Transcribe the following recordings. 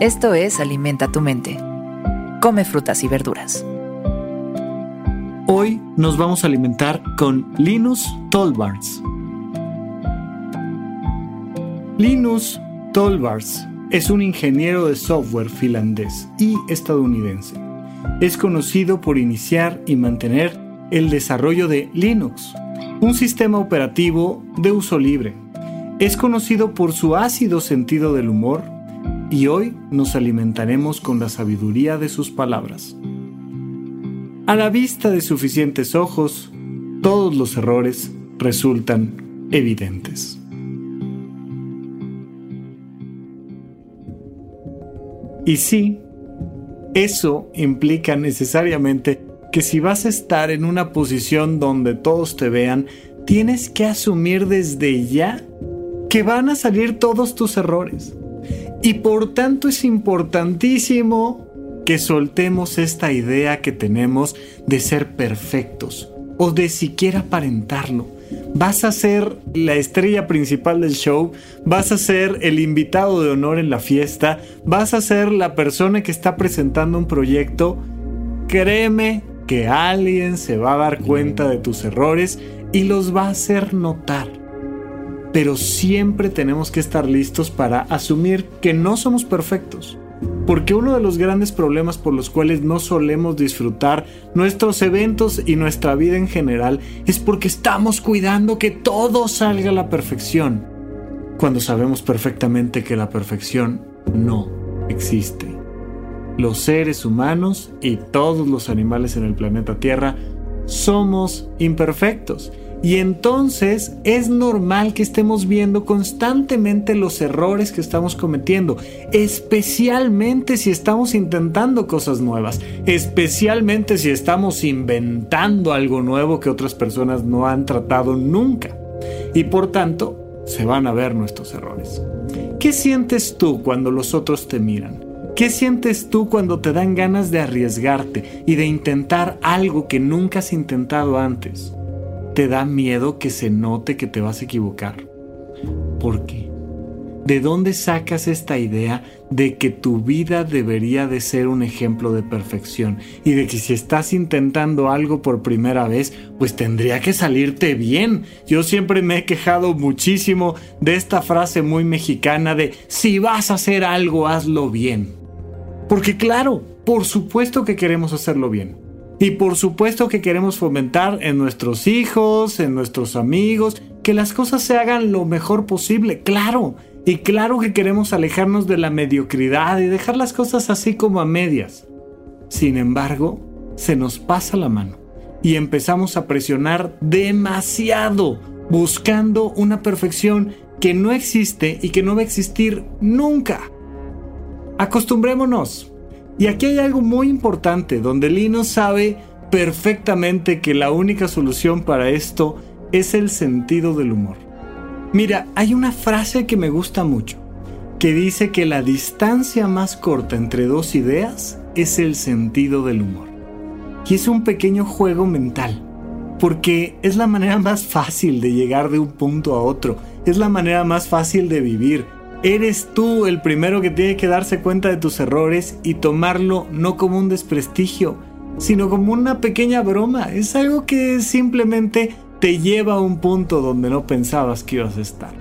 Esto es Alimenta tu mente. Come frutas y verduras. Hoy nos vamos a alimentar con Linus Tolbars. Linus Tolbars es un ingeniero de software finlandés y estadounidense. Es conocido por iniciar y mantener el desarrollo de Linux, un sistema operativo de uso libre. Es conocido por su ácido sentido del humor y hoy nos alimentaremos con la sabiduría de sus palabras. A la vista de suficientes ojos, todos los errores resultan evidentes. Y sí, eso implica necesariamente que si vas a estar en una posición donde todos te vean, tienes que asumir desde ya que van a salir todos tus errores. Y por tanto es importantísimo que soltemos esta idea que tenemos de ser perfectos o de siquiera aparentarlo. Vas a ser la estrella principal del show, vas a ser el invitado de honor en la fiesta, vas a ser la persona que está presentando un proyecto. Créeme que alguien se va a dar cuenta de tus errores y los va a hacer notar pero siempre tenemos que estar listos para asumir que no somos perfectos. Porque uno de los grandes problemas por los cuales no solemos disfrutar nuestros eventos y nuestra vida en general es porque estamos cuidando que todo salga a la perfección, cuando sabemos perfectamente que la perfección no existe. Los seres humanos y todos los animales en el planeta Tierra somos imperfectos y entonces es normal que estemos viendo constantemente los errores que estamos cometiendo, especialmente si estamos intentando cosas nuevas, especialmente si estamos inventando algo nuevo que otras personas no han tratado nunca. Y por tanto, se van a ver nuestros errores. ¿Qué sientes tú cuando los otros te miran? ¿Qué sientes tú cuando te dan ganas de arriesgarte y de intentar algo que nunca has intentado antes? Te da miedo que se note que te vas a equivocar. ¿Por qué? ¿De dónde sacas esta idea de que tu vida debería de ser un ejemplo de perfección y de que si estás intentando algo por primera vez, pues tendría que salirte bien? Yo siempre me he quejado muchísimo de esta frase muy mexicana de si vas a hacer algo, hazlo bien. Porque claro, por supuesto que queremos hacerlo bien. Y por supuesto que queremos fomentar en nuestros hijos, en nuestros amigos, que las cosas se hagan lo mejor posible, claro. Y claro que queremos alejarnos de la mediocridad y dejar las cosas así como a medias. Sin embargo, se nos pasa la mano y empezamos a presionar demasiado, buscando una perfección que no existe y que no va a existir nunca. Acostumbrémonos y aquí hay algo muy importante, donde Lino sabe perfectamente que la única solución para esto es el sentido del humor. Mira, hay una frase que me gusta mucho, que dice que la distancia más corta entre dos ideas es el sentido del humor. Y es un pequeño juego mental, porque es la manera más fácil de llegar de un punto a otro, es la manera más fácil de vivir, Eres tú el primero que tiene que darse cuenta de tus errores y tomarlo no como un desprestigio, sino como una pequeña broma. Es algo que simplemente te lleva a un punto donde no pensabas que ibas a estar.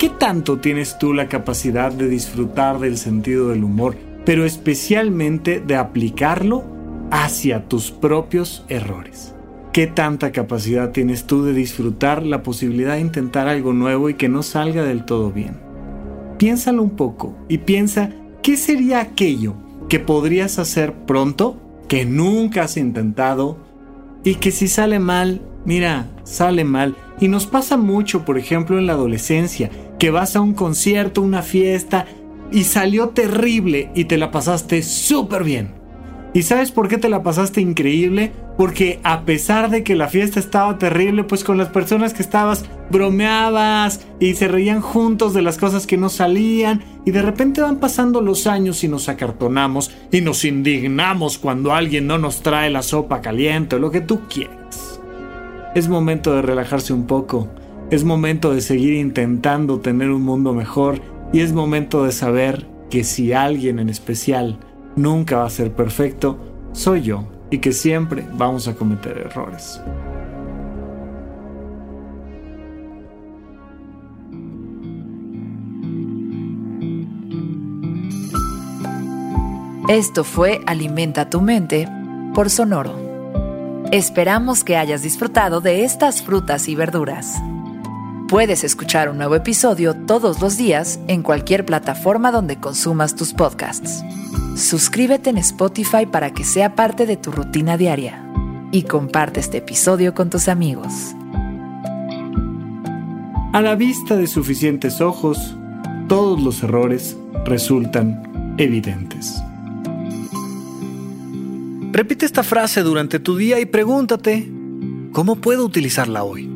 ¿Qué tanto tienes tú la capacidad de disfrutar del sentido del humor, pero especialmente de aplicarlo hacia tus propios errores? ¿Qué tanta capacidad tienes tú de disfrutar la posibilidad de intentar algo nuevo y que no salga del todo bien? Piénsalo un poco y piensa qué sería aquello que podrías hacer pronto que nunca has intentado y que si sale mal, mira, sale mal. Y nos pasa mucho, por ejemplo, en la adolescencia, que vas a un concierto, una fiesta y salió terrible y te la pasaste súper bien. ¿Y sabes por qué te la pasaste increíble? Porque a pesar de que la fiesta estaba terrible, pues con las personas que estabas bromeabas y se reían juntos de las cosas que no salían y de repente van pasando los años y nos acartonamos y nos indignamos cuando alguien no nos trae la sopa caliente o lo que tú quieras. Es momento de relajarse un poco, es momento de seguir intentando tener un mundo mejor y es momento de saber que si alguien en especial nunca va a ser perfecto, soy yo y que siempre vamos a cometer errores. Esto fue Alimenta tu mente por Sonoro. Esperamos que hayas disfrutado de estas frutas y verduras. Puedes escuchar un nuevo episodio todos los días en cualquier plataforma donde consumas tus podcasts. Suscríbete en Spotify para que sea parte de tu rutina diaria y comparte este episodio con tus amigos. A la vista de suficientes ojos, todos los errores resultan evidentes. Repite esta frase durante tu día y pregúntate, ¿cómo puedo utilizarla hoy?